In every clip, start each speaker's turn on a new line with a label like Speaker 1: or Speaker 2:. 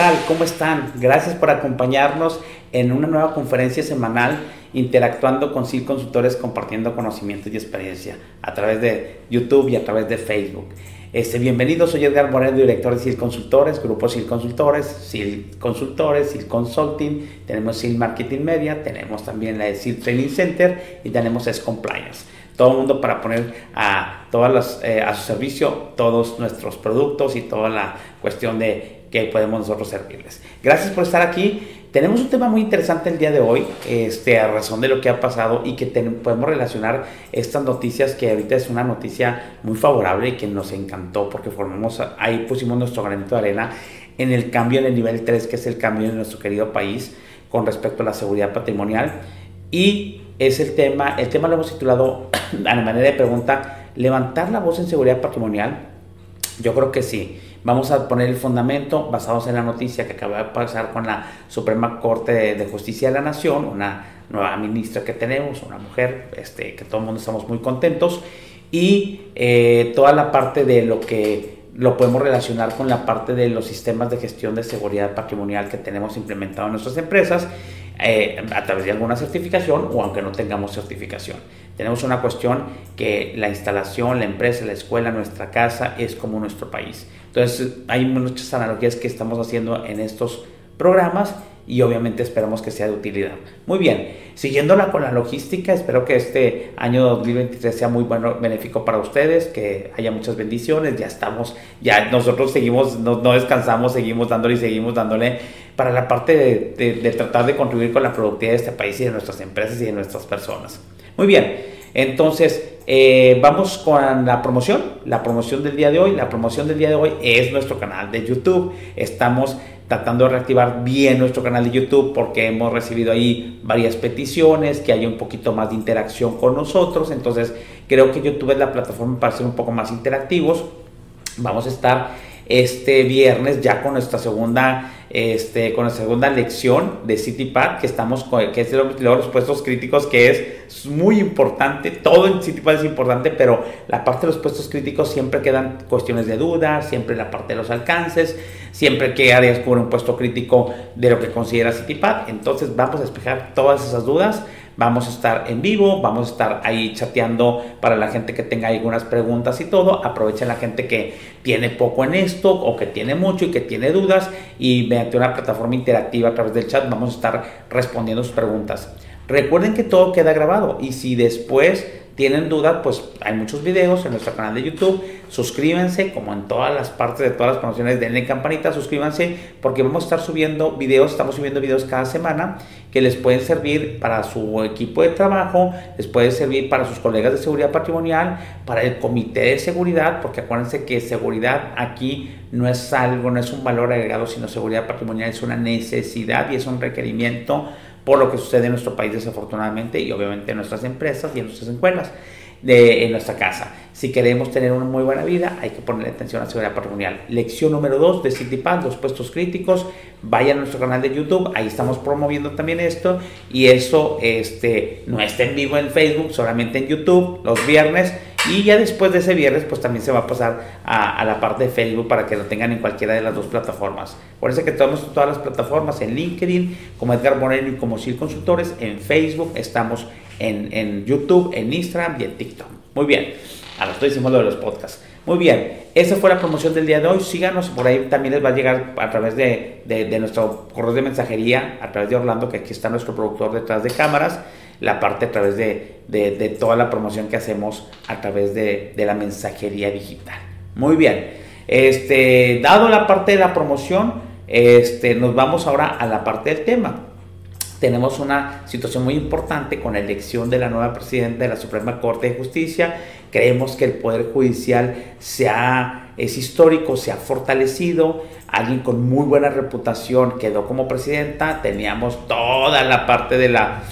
Speaker 1: tal? ¿Cómo están? Gracias por acompañarnos en una nueva conferencia semanal interactuando con SIL Consultores, compartiendo conocimientos y experiencia a través de YouTube y a través de Facebook. Este, bienvenidos, soy Edgar Moreno, director de SIL Consultores, Grupo SIL Consultores, SIL Consultores, SIL Consulting, tenemos SIL Marketing Media, tenemos también la de SIL Training Center y tenemos S Compliance todo el mundo para poner a, todas eh, a su servicio todos nuestros productos y toda la cuestión de que podemos nosotros servirles. Gracias por estar aquí. Tenemos un tema muy interesante el día de hoy, este, a razón de lo que ha pasado y que podemos relacionar estas noticias, que ahorita es una noticia muy favorable y que nos encantó porque formamos, ahí pusimos nuestro granito de arena en el cambio en el nivel 3, que es el cambio en nuestro querido país con respecto a la seguridad patrimonial. Y es el tema, el tema lo hemos titulado a la manera de pregunta, levantar la voz en seguridad patrimonial. Yo creo que sí. Vamos a poner el fundamento basados en la noticia que acaba de pasar con la Suprema Corte de, Justicia de la Nación, una nueva ministra que tenemos, una mujer, este, que todo el mundo estamos muy contentos, y eh, toda la parte de lo que lo podemos relacionar con la parte de los sistemas de gestión de seguridad patrimonial que tenemos implementado en nuestras empresas eh, a través de alguna certificación o aunque no tengamos certificación. Tenemos una cuestión que la instalación, la empresa, la escuela, nuestra casa es como nuestro país. Entonces hay muchas analogías que estamos haciendo en estos programas y obviamente esperamos que sea de utilidad. Muy bien, siguiéndola con la logística, espero que este año 2023 sea muy bueno, benéfico para ustedes, que haya muchas bendiciones, ya estamos, ya nosotros seguimos, no, no descansamos, seguimos dándole y seguimos dándole para la parte de, tratar de contribuir con la productividad de este país y de nuestras empresas y de nuestras personas. Muy bien, entonces eh, vamos con la promoción, la promoción del día de hoy. La promoción del día de hoy es nuestro canal de YouTube. Estamos tratando de reactivar bien nuestro canal de YouTube porque hemos recibido ahí varias peticiones, que haya un poquito más de interacción con nosotros. Entonces creo que YouTube es la plataforma para ser un poco más interactivos. Vamos a estar este viernes ya con nuestra segunda este, con la segunda lección de CityPad, que estamos que es de los puestos críticos, que es muy importante, todo en CityPad es importante, pero la parte de los puestos críticos siempre quedan cuestiones de duda, siempre la parte de los alcances, siempre que áreas descubrir un puesto crítico de lo que considera CityPad, entonces vamos a despejar todas esas dudas Vamos a estar en vivo, vamos a estar ahí chateando para la gente que tenga algunas preguntas y todo. Aprovechen la gente que tiene poco en esto o que tiene mucho y que tiene dudas y mediante una plataforma interactiva a través del chat vamos a estar respondiendo sus preguntas. Recuerden que todo queda grabado y si después tienen dudas, pues hay muchos videos en nuestro canal de YouTube. Suscríbanse, como en todas las partes de todas las promociones, denle campanita, suscríbanse, porque vamos a estar subiendo videos, estamos subiendo videos cada semana que les pueden servir para su equipo de trabajo, les puede servir para sus colegas de seguridad patrimonial, para el comité de seguridad, porque acuérdense que seguridad aquí no es algo, no es un valor agregado, sino seguridad patrimonial es una necesidad y es un requerimiento por lo que sucede en nuestro país desafortunadamente y obviamente en nuestras empresas y en nuestras escuelas, de, en nuestra casa. Si queremos tener una muy buena vida, hay que ponerle atención a la seguridad patrimonial. Lección número 2 de los puestos críticos. Vayan a nuestro canal de YouTube, ahí estamos promoviendo también esto. Y eso este, no está en vivo en Facebook, solamente en YouTube los viernes y ya después de ese viernes, pues también se va a pasar a, la parte de Facebook para que lo tengan en cualquiera de las dos plataformas. Por eso que tenemos todas las plataformas en LinkedIn, como Edgar Moreno y como Sil Consultores, en Facebook, estamos en, en, YouTube, en Instagram y en TikTok. Muy bien, ahora estoy diciendo lo de los podcasts. Muy bien, esa fue la promoción del día de hoy. Síganos, por ahí también les va a llegar a través de, de, de nuestro correo de mensajería, a través de Orlando, que aquí está nuestro productor detrás de cámaras la parte a través de, toda la promoción que hacemos a través de, la mensajería digital. Muy bien, este, dado la parte de la promoción, este, nos vamos ahora a la parte del tema. Tenemos una situación muy importante con la elección de la nueva presidenta de la Suprema Corte de Justicia. Creemos que el Poder Judicial se es histórico, se ha fortalecido. Alguien con muy buena reputación quedó como presidenta. Teníamos toda la parte de la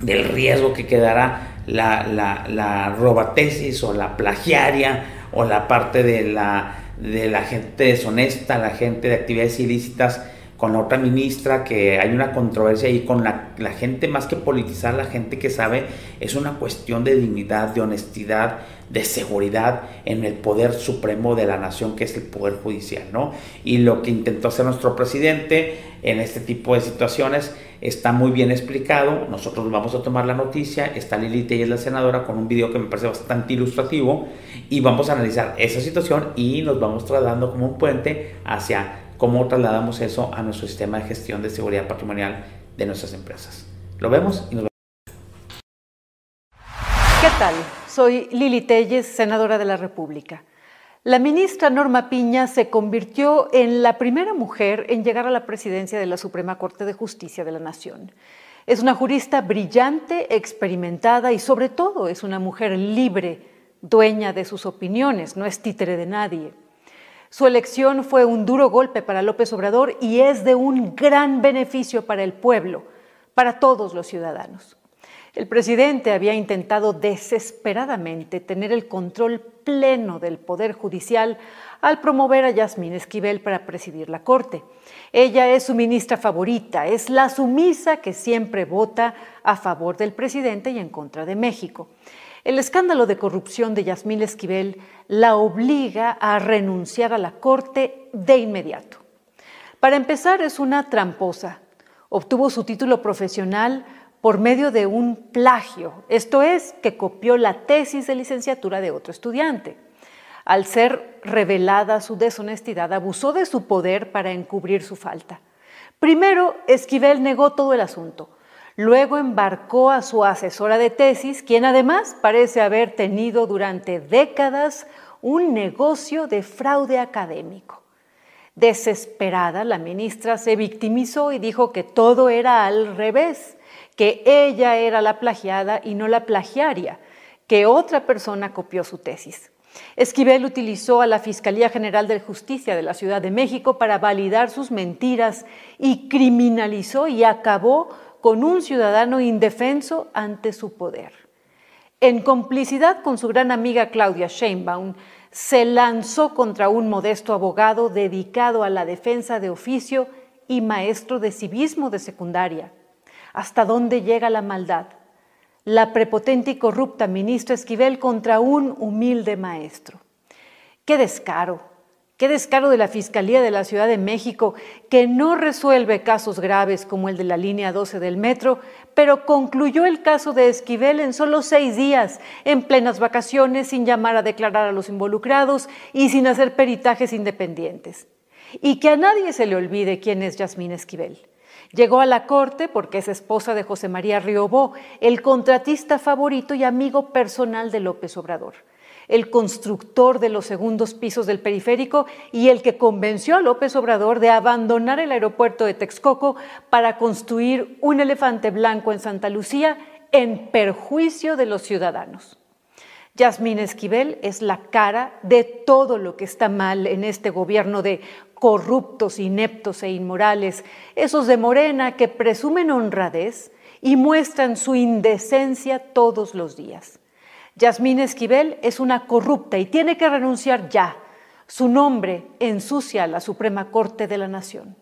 Speaker 1: del riesgo que quedará la, la, robatesis o la plagiaria o la parte de la, de la gente deshonesta, la gente de actividades ilícitas, con la otra ministra, que hay una controversia ahí con la, gente, más que politizar, la gente que sabe, es una cuestión de dignidad, de honestidad, de seguridad en el poder supremo de la nación, que es el poder judicial, ¿no? Y lo que intentó hacer nuestro presidente en este tipo de situaciones está muy bien explicado. Nosotros vamos a tomar la noticia. Está Lili es la senadora, con un video que me parece bastante ilustrativo. Y vamos a analizar esa situación y nos vamos trasladando como un puente hacia cómo trasladamos eso a nuestro sistema de gestión de seguridad patrimonial de nuestras empresas. Lo vemos y nos vemos.
Speaker 2: ¿Qué tal? Soy Lili Telles, senadora de la República. La ministra Norma Piña se convirtió en la primera mujer en llegar a la presidencia de la Suprema Corte de Justicia de la Nación. Es una jurista brillante, experimentada y sobre todo es una mujer libre, dueña de sus opiniones, no es títere de nadie. Su elección fue un duro golpe para López Obrador y es de un gran beneficio para el pueblo, para todos los ciudadanos. El presidente había intentado desesperadamente tener el control pleno del Poder Judicial al promover a Yasmín Esquivel para presidir la Corte. Ella es su ministra favorita, es la sumisa que siempre vota a favor del presidente y en contra de México. El escándalo de corrupción de Yasmín Esquivel la obliga a renunciar a la Corte de inmediato. Para empezar, es una tramposa. Obtuvo su título profesional por medio de un plagio, esto es, que copió la tesis de licenciatura de otro estudiante. Al ser revelada su deshonestidad, abusó de su poder para encubrir su falta. Primero, Esquivel negó todo el asunto. Luego embarcó a su asesora de tesis, quien además parece haber tenido durante décadas un negocio de fraude académico. Desesperada, la ministra se victimizó y dijo que todo era al revés que ella era la plagiada y no la plagiaria, que otra persona copió su tesis. Esquivel utilizó a la Fiscalía General de Justicia de la Ciudad de México para validar sus mentiras y criminalizó y acabó con un ciudadano indefenso ante su poder. En complicidad con su gran amiga Claudia Sheinbaum, se lanzó contra un modesto abogado dedicado a la defensa de oficio y maestro de civismo de secundaria hasta dónde llega la maldad. La prepotente y corrupta ministra Esquivel contra un humilde maestro. Qué descaro, qué descaro de la Fiscalía de la Ciudad de México, que no resuelve casos graves como el de la línea 12 del metro, pero concluyó el caso de Esquivel en solo seis días, en plenas vacaciones, sin llamar a declarar a los involucrados y sin hacer peritajes independientes. Y que a nadie se le olvide quién es Yasmín Esquivel. Llegó a la corte porque es esposa de José María Riobó, el contratista favorito y amigo personal de López Obrador, el constructor de los segundos pisos del periférico y el que convenció a López Obrador de abandonar el aeropuerto de Texcoco para construir un elefante blanco en Santa Lucía en perjuicio de los ciudadanos. Yasmín Esquivel es la cara de todo lo que está mal en este gobierno de corruptos, ineptos e inmorales, esos de Morena que presumen honradez y muestran su indecencia todos los días. Yasmín Esquivel es una corrupta y tiene que renunciar ya. Su nombre ensucia la Suprema Corte de la Nación.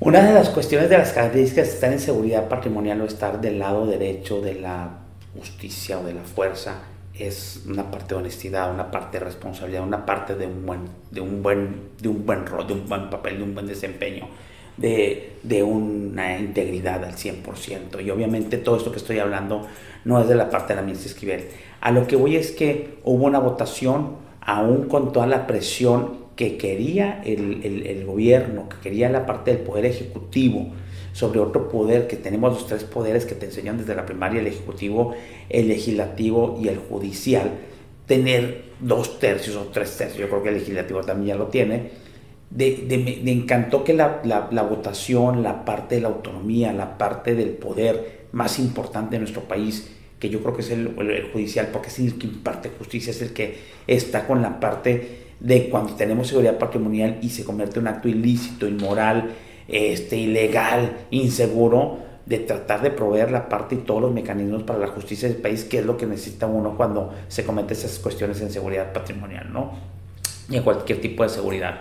Speaker 1: Una de las cuestiones de las características de estar en seguridad patrimonial o estar del lado derecho de la justicia o de la fuerza es una parte de honestidad, una parte de responsabilidad, una parte de un buen, de un buen, de un buen rol, de un buen papel, de un buen desempeño, de, de una integridad al 100%. Y obviamente todo esto que estoy hablando no es de la parte de la ministra Esquivel. A lo que voy es que hubo una votación, aún con toda la presión que quería el, el, el gobierno, que quería la parte del poder ejecutivo, sobre otro poder, que tenemos los tres poderes que te enseñan desde la primaria, el ejecutivo, el legislativo y el judicial, tener dos tercios o tres tercios, yo creo que el legislativo también ya lo tiene, de, de, me, encantó que la, votación, la parte de la autonomía, la parte del poder más importante de nuestro país, que yo creo que es el, judicial, porque es el que imparte justicia, es el que está con la parte de cuando tenemos seguridad patrimonial y se convierte en un acto ilícito, inmoral, este, ilegal, inseguro, de tratar de proveer la parte y todos los mecanismos para la justicia del país, que es lo que necesita uno cuando se cometen esas cuestiones en seguridad patrimonial, ¿no? Y en cualquier tipo de seguridad.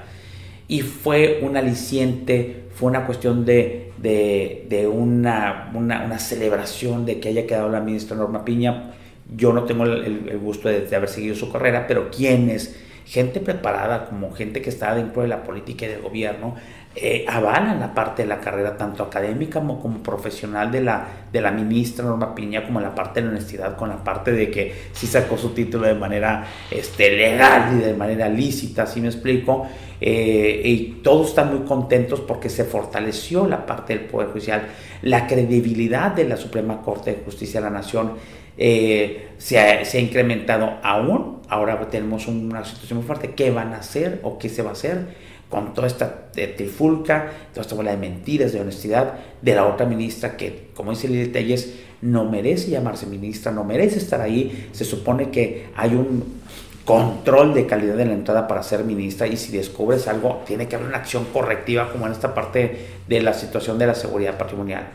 Speaker 1: Y fue un aliciente, fue una cuestión de, de, una, una, celebración de que haya quedado la ministra Norma Piña. Yo no tengo el, gusto de, de, haber seguido su carrera, pero quienes, gente preparada como gente que está dentro de la política y del gobierno, eh, avalan la parte de la carrera tanto académica como, como, profesional de la, de la ministra Norma Piña, como la parte de la honestidad, con la parte de que sí sacó su título de manera este, legal y de manera lícita, si me explico. Eh, y todos están muy contentos porque se fortaleció la parte del Poder Judicial, la credibilidad de la Suprema Corte de Justicia de la Nación. Eh, se, ha, se, ha, incrementado aún. Ahora tenemos una situación muy fuerte. ¿Qué van a hacer o qué se va a hacer? Con toda esta trifulca, toda esta bola de mentiras, de honestidad de la otra ministra que, como dice Lili Telles, no merece llamarse ministra, no merece estar ahí. Se supone que hay un control de calidad en la entrada para ser ministra y si descubres algo, tiene que haber una acción correctiva como en esta parte de la situación de la seguridad patrimonial.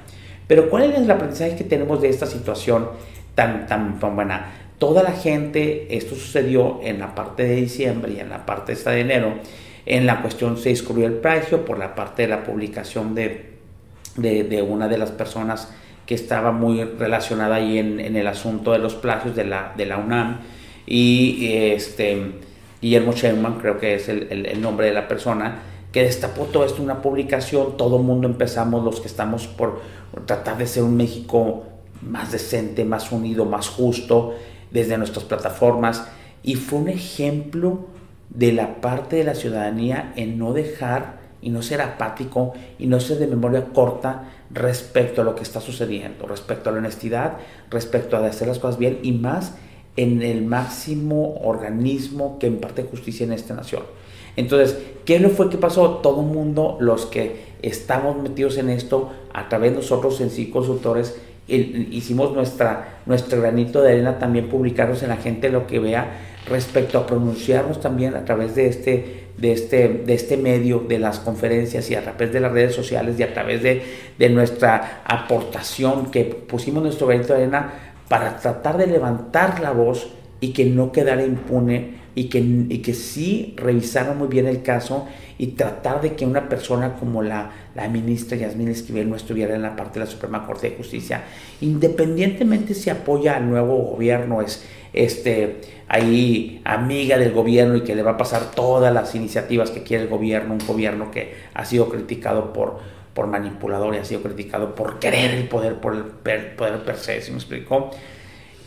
Speaker 1: Pero ¿cuál es el aprendizaje que tenemos de esta situación tan, tan, tan buena? Toda la gente, esto sucedió en la parte de diciembre y en la parte esta de enero, en la cuestión se excluyó el precio por la parte de la publicación de, de, una de las personas que estaba muy relacionada ahí en, en, el asunto de los plagios de la, de la UNAM. Y este, Guillermo Sherman, creo que es el, el, nombre de la persona, que destapó todo esto, una publicación, todo el mundo empezamos, los que estamos por tratar de ser un México más decente, más unido, más justo, desde nuestras plataformas. Y fue un ejemplo de la parte de la ciudadanía en no dejar y no ser apático y no ser de memoria corta respecto a lo que está sucediendo, respecto a la honestidad, respecto a hacer las cosas bien y más en el máximo organismo que imparte justicia en esta nación. Entonces, ¿qué fue que pasó? Todo el mundo, los que estamos metidos en esto, a través de nosotros en sí consultores, hicimos nuestra, nuestro granito de arena también publicarnos en la gente lo que vea respecto a pronunciarnos también a través de este, de este, de este medio, de las conferencias y a través de las redes sociales y a través de, nuestra aportación que pusimos nuestro granito de arena para tratar de levantar la voz y que no quedara impune y que, y que sí revisaran muy bien el caso y tratar de que una persona como la, la ministra Yasmín Esquivel no estuviera en la parte de la Suprema Corte de Justicia, independientemente si apoya al nuevo gobierno, es este, ahí amiga del gobierno y que le va a pasar todas las iniciativas que quiere el gobierno, un gobierno que ha sido criticado por, por manipulador y ha sido criticado por querer el poder, por el poder per se, ¿sí me explicó?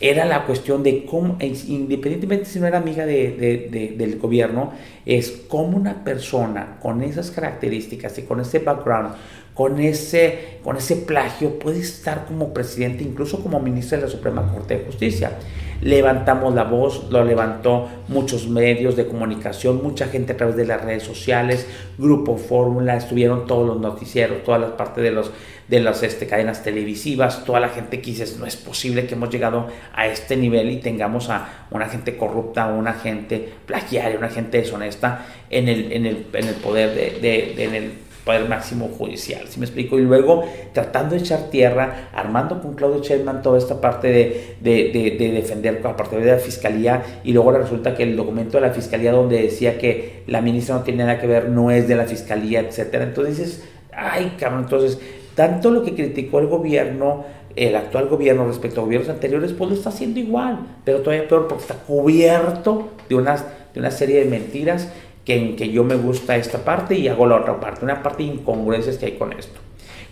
Speaker 1: Era la cuestión de cómo, independientemente si no era amiga de, del gobierno, es cómo una persona con esas características y con ese background, con ese, con ese plagio, puede estar como presidente, incluso como ministro de la Suprema Corte de Justicia. Levantamos la voz, lo levantó muchos medios de comunicación, mucha gente a través de las redes sociales, Grupo Fórmula, estuvieron todos los noticieros, todas las partes de los de las este, cadenas televisivas, toda la gente que dice, no es posible que hemos llegado a este nivel y tengamos a una gente corrupta, una gente plagiaria, una gente deshonesta en el, en el, en el poder de, de, el poder máximo judicial, si me explico? Y luego tratando de echar tierra, armando con Claudio Sheinbaum toda esta parte de, de, de, defender a partir de la fiscalía y luego resulta que el documento de la fiscalía donde decía que la ministra no tiene nada que ver no es de la fiscalía, etcétera. Entonces dices, ay, cabrón, entonces tanto lo que criticó el gobierno el actual gobierno respecto a gobiernos anteriores, pues lo está haciendo igual, pero todavía peor porque está cubierto de, unas, de una serie de mentiras que, en que yo me gusta esta parte y hago la otra parte, una parte de incongruencias que hay con esto.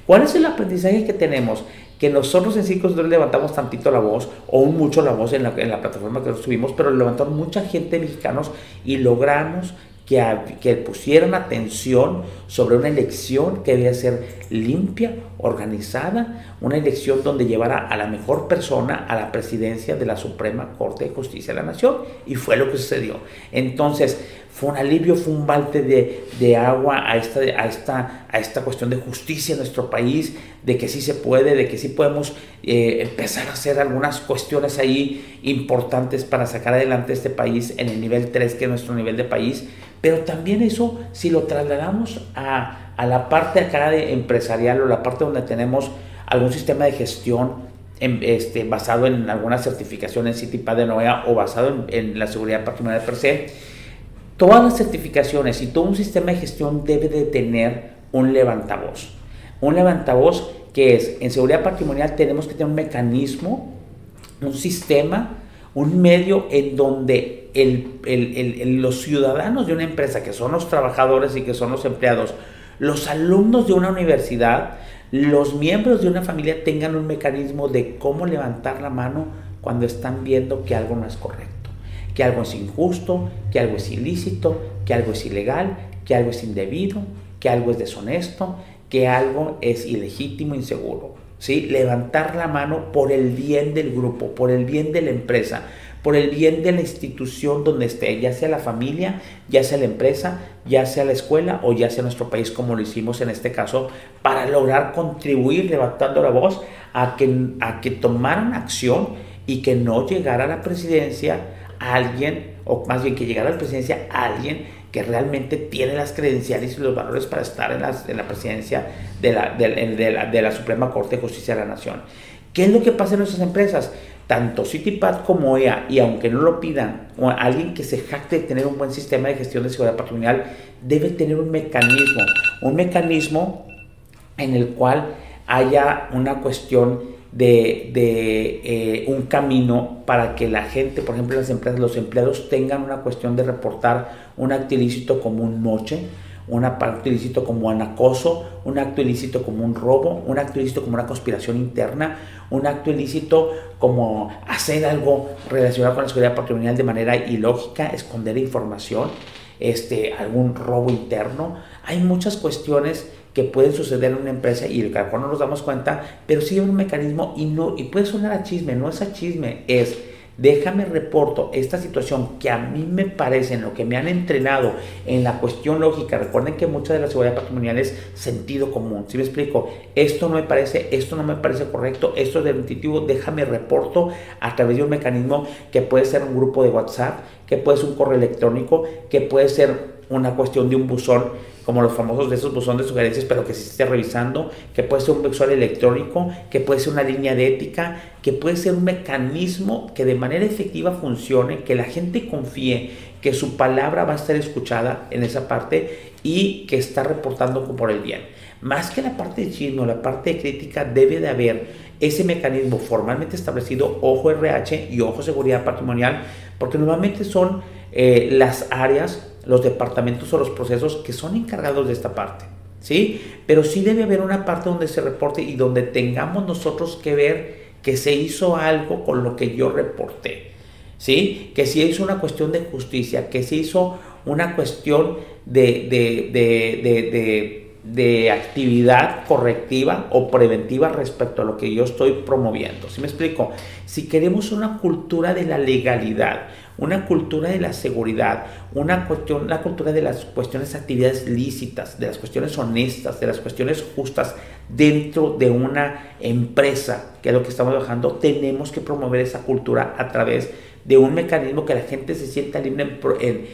Speaker 1: ¿Cuál es el aprendizaje que tenemos? Que nosotros en Cinco levantamos tantito la voz, o mucho la voz en la, en la plataforma que nos subimos, pero levantamos mucha gente mexicanos y logramos que, que, pusieran atención sobre una elección que debía ser limpia, organizada, una elección donde llevara a la mejor persona a la presidencia de la Suprema Corte de Justicia de la Nación. Y fue lo que sucedió. Entonces, fue un alivio, fue un balde de, agua a esta, a, esta, a esta cuestión de justicia en nuestro país, de que sí se puede, de que sí podemos eh, empezar a hacer algunas cuestiones ahí importantes para sacar adelante este país en el nivel 3, que es nuestro nivel de país. Pero también eso, si lo trasladamos a, a la parte acá de empresarial o la parte donde tenemos algún sistema de gestión este, basado en alguna certificación en CITIPA de NOEA o basado en, en la seguridad patrimonial per se, todas las certificaciones y todo un sistema de gestión debe de tener un levantavoz. Un levantavoz que es, en seguridad patrimonial tenemos que tener un mecanismo, un sistema, un medio en donde los ciudadanos de una empresa, que son los trabajadores y que son los empleados, los alumnos de una universidad, los miembros de una familia tengan un mecanismo de cómo levantar la mano cuando están viendo que algo no es correcto, que algo es injusto, que algo es ilícito, que algo es ilegal, que algo es indebido, que algo es deshonesto, que algo es ilegítimo, inseguro. ¿sí? Levantar la mano por el bien del grupo, por el bien de la empresa, por el bien de la institución donde esté, ya sea la familia, ya sea la empresa, ya sea la escuela o ya sea nuestro país, como lo hicimos en este caso, para lograr contribuir levantando la voz a que, a que tomaran acción y que no llegara a la presidencia alguien, o más bien que llegara a la presidencia alguien que realmente tiene las credenciales y los valores para estar en, en la presidencia de la, de, la, de la, Suprema Corte de Justicia de la Nación. ¿Qué es lo que pasa en nuestras empresas? Tanto CityPad como EA, y aunque no lo pidan, alguien que se jacte de tener un buen sistema de gestión de seguridad patrimonial, debe tener un mecanismo, un mecanismo en el cual haya una cuestión de, de eh, un camino para que la gente, por ejemplo las empresas, los empleados tengan una cuestión de reportar un acto ilícito como un moche, un acto ilícito como un acoso, un acto ilícito como un robo, un acto ilícito como una conspiración interna, un acto ilícito como hacer algo relacionado con la seguridad patrimonial de manera ilógica, esconder información, este, algún robo interno. Hay muchas cuestiones que pueden suceder en una empresa y el cual no nos damos cuenta, pero sí hay un mecanismo y, no, y puede sonar a chisme, no es a chisme, es déjame reporto esta situación que a mí me parece, en lo que me han entrenado en la cuestión lógica. Recuerden que mucha de la seguridad patrimonial es sentido común. Si me explico, esto no me parece, esto no me parece correcto, esto es del intuitivo, déjame reporto a través de un mecanismo que puede ser un grupo de WhatsApp, que puede ser un correo electrónico, que puede ser una cuestión de un buzón como los famosos de esos buzones de sugerencias, pero que se esté revisando, que puede ser un visual electrónico, que puede ser una línea de ética, que puede ser un mecanismo que de manera efectiva funcione, que la gente confíe que su palabra va a estar escuchada en esa parte y que está reportando por el bien. Más que la parte de chisme o la parte de crítica, debe de haber ese mecanismo formalmente establecido, ojo RH y ojo seguridad patrimonial, porque normalmente son eh, las áreas los departamentos o los procesos que son encargados de esta parte. ¿Sí? Pero sí debe haber una parte donde se reporte y donde tengamos nosotros que ver que se hizo algo con lo que yo reporté. ¿Sí? Que se hizo una cuestión de justicia, que se hizo una cuestión de, de, de, de actividad correctiva o preventiva respecto a lo que yo estoy promoviendo. ¿Sí me explico? Si queremos una cultura de la legalidad, una cultura de la seguridad, una cuestión, la cultura de las cuestiones de actividades lícitas, de las cuestiones honestas, de las cuestiones justas dentro de una empresa, que es lo que estamos trabajando, tenemos que promover esa cultura a través de un mecanismo que la gente se sienta libre en, en,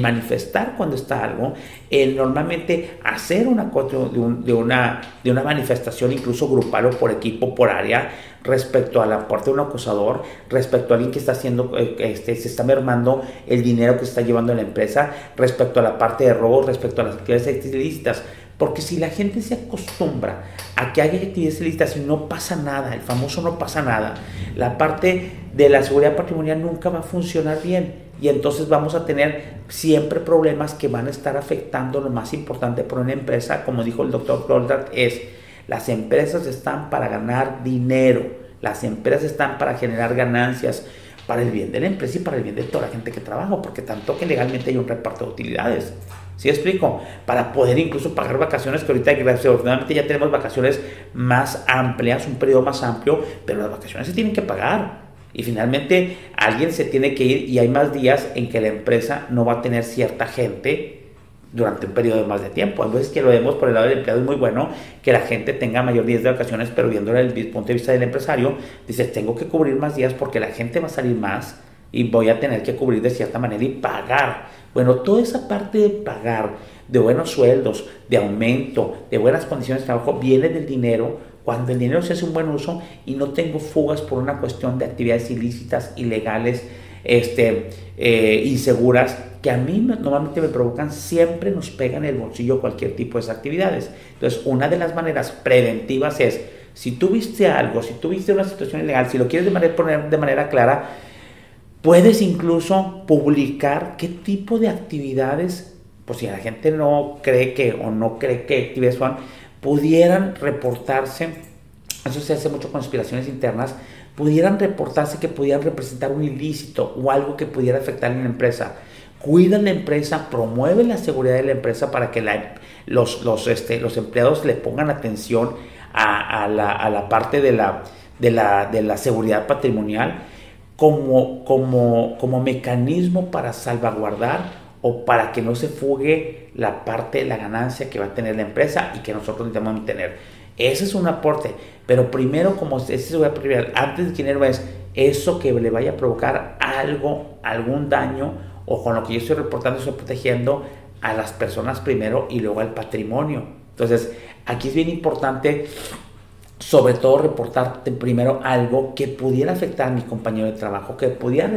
Speaker 1: manifestar cuando está algo, en normalmente hacer una, de, una, de una manifestación incluso grupal o por equipo, por área, respecto a la parte de un acusador, respecto a alguien que está haciendo, eh, este, se está mermando el dinero que se está llevando en la empresa, respecto a la parte de robo, respecto a las actividades ilícitas. Porque si la gente se acostumbra a que haya actividades ilícitas y no pasa nada, el famoso no pasa nada, la parte de la seguridad patrimonial nunca va a funcionar bien. Y entonces vamos a tener siempre problemas que van a estar afectando lo más importante por una empresa, como dijo el doctor Goldart, es las empresas están para ganar dinero, las empresas están para generar ganancias para el bien de la empresa y para el bien de toda la gente que trabaja, porque tanto que legalmente hay un reparto de utilidades. ¿Sí explico? Para poder incluso pagar vacaciones, que ahorita afortunadamente ya tenemos vacaciones más amplias, un periodo más amplio, pero las vacaciones se tienen que pagar. Y finalmente alguien se tiene que ir y hay más días en que la empresa no va a tener cierta gente durante un periodo de más de tiempo. A veces que lo vemos por el lado del empleado es muy bueno que la gente tenga mayor días de vacaciones, pero viéndolo desde el punto de vista del empresario, dice, tengo que cubrir más días porque la gente va a salir más y voy a tener que cubrir de cierta manera y pagar. Bueno, toda esa parte de pagar, de buenos sueldos, de aumento, de buenas condiciones de trabajo, viene del dinero cuando el dinero se hace un buen uso y no tengo fugas por una cuestión de actividades ilícitas, ilegales, este, eh, inseguras que a mí normalmente me provocan, siempre nos pegan en el bolsillo cualquier tipo de actividades. Entonces, una de las maneras preventivas es, si tú viste algo, si tú viste una situación ilegal, si lo quieres poner de manera clara, puedes incluso publicar qué tipo de actividades, pues si la gente no cree que o no cree que actividades son, pudieran reportarse, eso se hace mucho con conspiraciones internas, pudieran reportarse que pudieran representar un ilícito o algo que pudiera afectar a la empresa. Cuida la empresa, promueve la seguridad de la empresa para que los, los, este, los empleados le pongan atención a, la, parte de la, de la, seguridad patrimonial como, como, como mecanismo para salvaguardar o para que no se fugue la parte de la ganancia que va a tener la empresa y que nosotros necesitamos tener. Ese es un aporte, pero primero como ese es antes de dinero es eso que le vaya a provocar algo, algún daño o con lo que yo estoy reportando estoy protegiendo a las personas primero y luego al patrimonio. Entonces, aquí es bien importante sobre todo reportarte primero algo que pudiera afectar a mi compañero de trabajo, que pudiera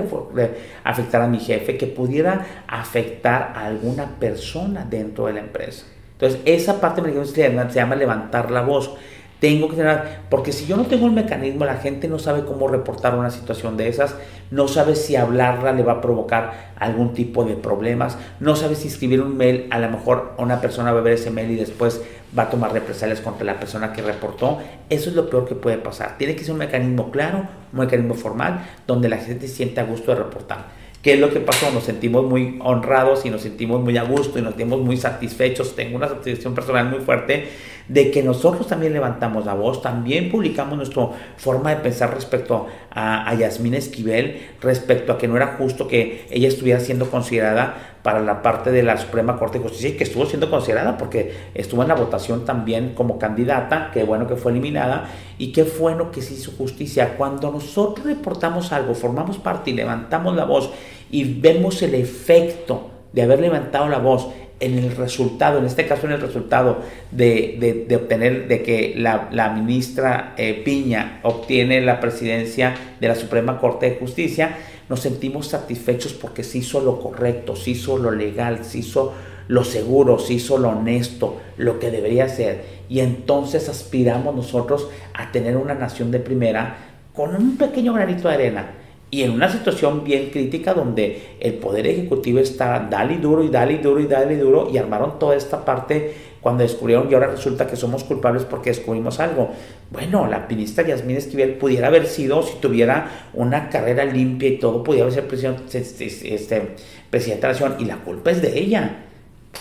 Speaker 1: afectar a mi jefe, que pudiera afectar a alguna persona dentro de la empresa. Entonces, esa parte se llama levantar la voz. Tengo que tener, porque si yo no tengo el mecanismo, la gente no sabe cómo reportar una situación de esas, no sabe si hablarla le va a provocar algún tipo de problemas, no sabe si escribir un mail, a lo mejor una persona va a ver ese mail y después va a tomar represalias contra la persona que reportó. Eso es lo peor que puede pasar. Tiene que ser un mecanismo claro, un mecanismo formal, donde la gente siente a gusto de reportar. ¿Qué es lo que pasó? Nos sentimos muy honrados y nos sentimos muy a gusto y nos sentimos muy satisfechos. Tengo una satisfacción personal muy fuerte de que nosotros también levantamos la voz, también publicamos nuestra forma de pensar respecto a, a Esquivel, respecto a que no era justo que ella estuviera siendo considerada para la parte de la Suprema Corte de Justicia y que estuvo siendo considerada porque estuvo en la votación también como candidata, que bueno que fue eliminada y qué bueno que se hizo justicia. Cuando nosotros reportamos algo, formamos parte y levantamos la voz y vemos el efecto de haber levantado la voz en el resultado, en este caso en el resultado de, obtener, de que la, ministra eh, Piña obtiene la presidencia de la Suprema Corte de Justicia, nos sentimos satisfechos porque se hizo lo correcto, se hizo lo legal, se hizo lo seguro, se hizo lo honesto, lo que debería ser. Y entonces aspiramos nosotros a tener una nación de primera con un pequeño granito de arena y en una situación bien crítica donde el Poder Ejecutivo está dale duro y dale duro y dale duro y armaron toda esta parte cuando descubrieron y ahora resulta que somos culpables porque descubrimos algo. Bueno, la ministra Yasmín Esquivel pudiera haber sido, si tuviera una carrera limpia y todo, pudiera ser presidente, este, presidenta de la nación y la culpa es de ella.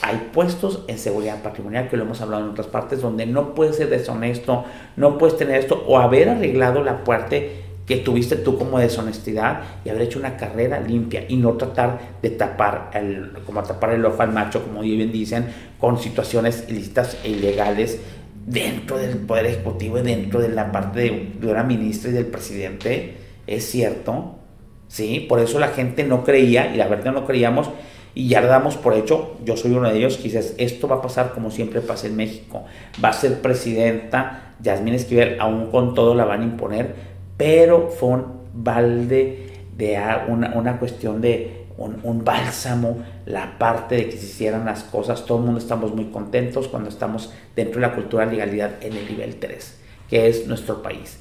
Speaker 1: Hay puestos en seguridad patrimonial, que lo hemos hablado en otras partes, donde no puedes ser deshonesto, no puedes tener esto o haber arreglado la parte que tuviste tú como deshonestidad y haber hecho una carrera limpia y no tratar de tapar el, como tapar el ojo al macho, como bien dicen, con situaciones ilícitas e ilegales dentro del Poder Ejecutivo y dentro de la parte de, una ministra y del presidente. Es cierto, ¿sí? Por eso la gente no creía y la verdad no creíamos y ya damos por hecho, yo soy uno de ellos, que dices, esto va a pasar como siempre pasa en México, va a ser presidenta, Yasmín Esquivel, aún con todo la van a imponer, pero fue un balde de una, una cuestión de un, bálsamo, la parte de que se hicieran las cosas. Todo el mundo estamos muy contentos cuando estamos dentro de la cultura de legalidad en el nivel 3, que es nuestro país.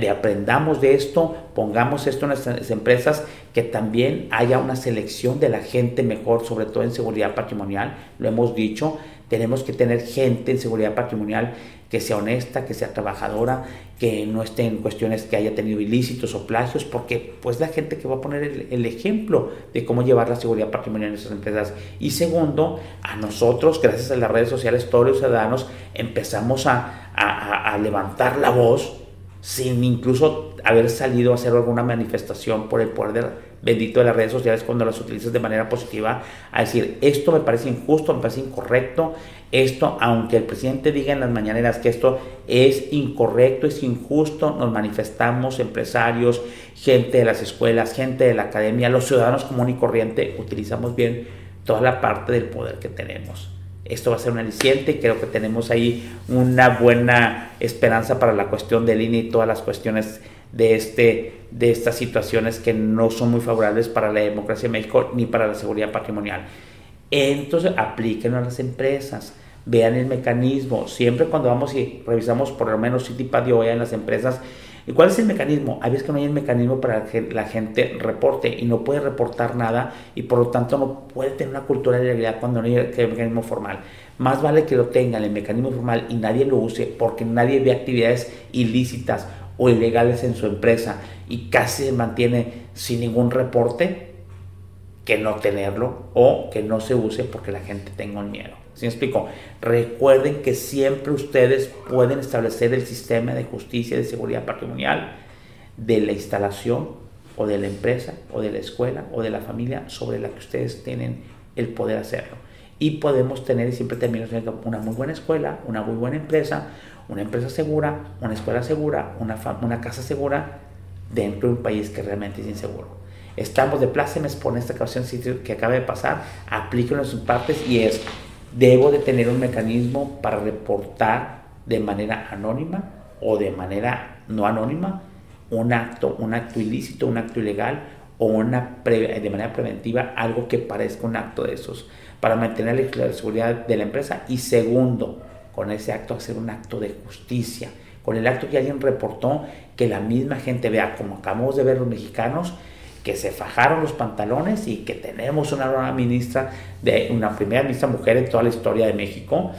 Speaker 1: De aprendamos de esto, pongamos esto en nuestras empresas, que también haya una selección de la gente mejor, sobre todo en seguridad patrimonial, lo hemos dicho, tenemos que tener gente en seguridad patrimonial que sea honesta, que sea trabajadora, que no esté en cuestiones que haya tenido ilícitos o plagios, porque pues la gente que va a poner el, ejemplo de cómo llevar la seguridad patrimonial en nuestras empresas. Y segundo, a nosotros, gracias a las redes sociales, todos los ciudadanos empezamos a, a levantar la voz sin incluso haber salido a hacer alguna manifestación por el poder bendito de las redes sociales cuando las utilizas de manera positiva, a decir, esto me parece injusto, me parece incorrecto, esto, aunque el presidente diga en las mañaneras que esto es incorrecto, es injusto, nos manifestamos, empresarios, gente de las escuelas, gente de la academia, los ciudadanos común y corriente, utilizamos bien toda la parte del poder que tenemos. Esto va a ser un aliciente y creo que tenemos ahí una buena esperanza para la cuestión del INE y todas las cuestiones de, este, de estas situaciones que no son muy favorables para la democracia en México ni para la seguridad patrimonial. Entonces, aplíquenlo a las empresas, vean el mecanismo. Siempre cuando vamos y revisamos por lo menos Citipad y OEA en las empresas, ¿y cuál es el mecanismo? Hay veces que no hay el mecanismo para que la gente reporte y no puede reportar nada y por lo tanto no puede tener una cultura de legalidad cuando no hay el mecanismo formal. Más vale que lo tengan el mecanismo formal y nadie lo use porque nadie ve actividades ilícitas o ilegales en su empresa y casi se mantiene sin ningún reporte que no tenerlo o que no se use porque la gente tenga miedo. ¿Sí me explico? Recuerden que siempre ustedes pueden establecer el sistema de justicia y de seguridad patrimonial de la instalación o de la empresa o de la escuela o de la familia sobre la que ustedes tienen el poder hacerlo. Y podemos tener, y siempre termino siendo una muy buena escuela, una muy buena empresa, una empresa segura, una escuela segura, una, una casa segura dentro de un país que realmente es inseguro. Estamos de plácemes por esta ocasión que acaba de pasar, aplíquenlo en sus partes y es, debo de tener un mecanismo para reportar de manera anónima o de manera no anónima un acto, un acto ilícito, un acto ilegal o una de manera preventiva algo que parezca un acto de esos para mantener la seguridad de la empresa y segundo, con ese acto hacer un acto de justicia, con el acto que alguien reportó, que la misma gente vea, como acabamos de ver los mexicanos, que se fajaron los pantalones y que tenemos una nueva ministra, de una primera ministra mujer en toda la historia de México,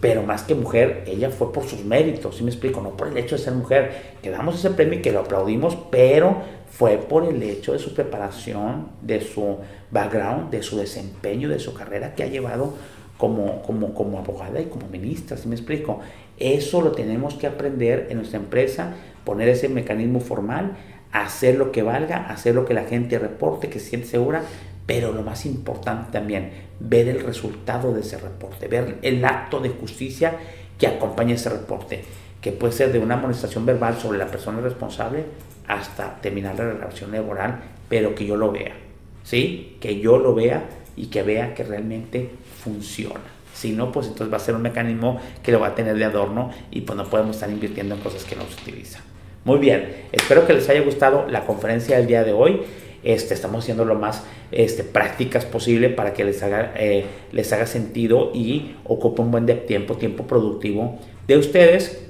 Speaker 1: pero más que mujer, ella fue por sus méritos, ¿sí me explico? No por el hecho de ser mujer, que damos ese premio y que lo aplaudimos, pero fue por el hecho de su preparación, de su background, de su desempeño, de su carrera que ha llevado como, como, como abogada y como ministra, ¿sí me explico? Eso lo tenemos que aprender en nuestra empresa, poner ese mecanismo formal, hacer lo que valga, hacer lo que la gente reporte, que se siente segura, pero lo más importante también, ver el resultado de ese reporte, ver el acto de justicia que acompaña ese reporte, que puede ser de una amonestación verbal sobre la persona responsable hasta terminar la relación laboral, pero que yo lo vea, ¿sí? Que yo lo vea y que vea que realmente funciona. Si no, pues entonces va a ser un mecanismo que lo va a tener de adorno y pues no podemos estar invirtiendo en cosas que no se utilizan. Muy bien, espero que les haya gustado la conferencia del día de hoy. Este, estamos haciendo lo más este, prácticas posible para que les haga, eh, les haga sentido y ocupe un buen de tiempo, tiempo productivo de ustedes.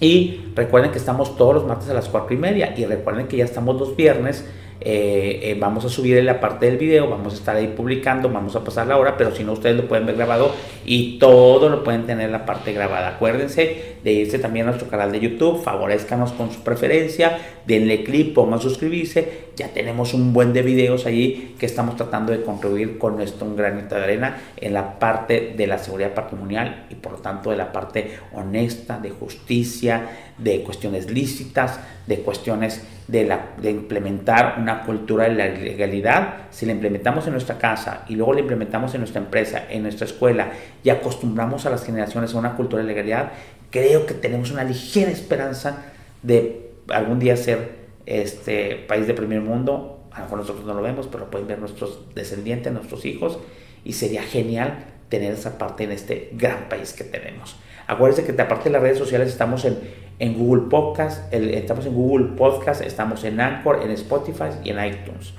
Speaker 1: Y recuerden que estamos todos los martes a las 4 y media. Y recuerden que ya estamos los viernes eh, eh, vamos a subir en la parte del video, vamos a estar ahí publicando, vamos a pasar la hora, pero si no ustedes lo pueden ver grabado y todo lo pueden tener en la parte grabada. Acuérdense de irse también a nuestro canal de YouTube, favorezcanos con su preferencia, denle clic, pongan suscribirse, ya tenemos un buen de videos allí que estamos tratando de contribuir con nuestro granito de arena en la parte de la seguridad patrimonial y por lo tanto de la parte honesta, de justicia, de cuestiones lícitas, de cuestiones de, la, de implementar una cultura de la legalidad, si la implementamos en nuestra casa y luego la implementamos en nuestra empresa, en nuestra escuela y acostumbramos a las generaciones a una cultura de legalidad, creo que tenemos una ligera esperanza de algún día ser este país de primer mundo. A lo mejor nosotros no lo vemos, pero pueden ver nuestros descendientes, nuestros hijos, y sería genial tener esa parte en este gran país que tenemos. Acuérdense que aparte de las redes sociales estamos en, en Google Podcast, estamos en Google Podcast, estamos en Anchor, en Spotify y en iTunes.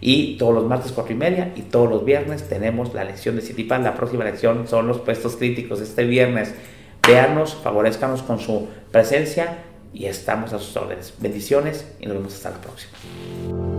Speaker 1: Y todos los martes cuatro y media y todos los viernes tenemos la lección de Citipan. La próxima lección son los puestos críticos este viernes. Véanos, favorezcanos con su presencia y estamos a sus órdenes. Bendiciones y nos vemos hasta la próxima.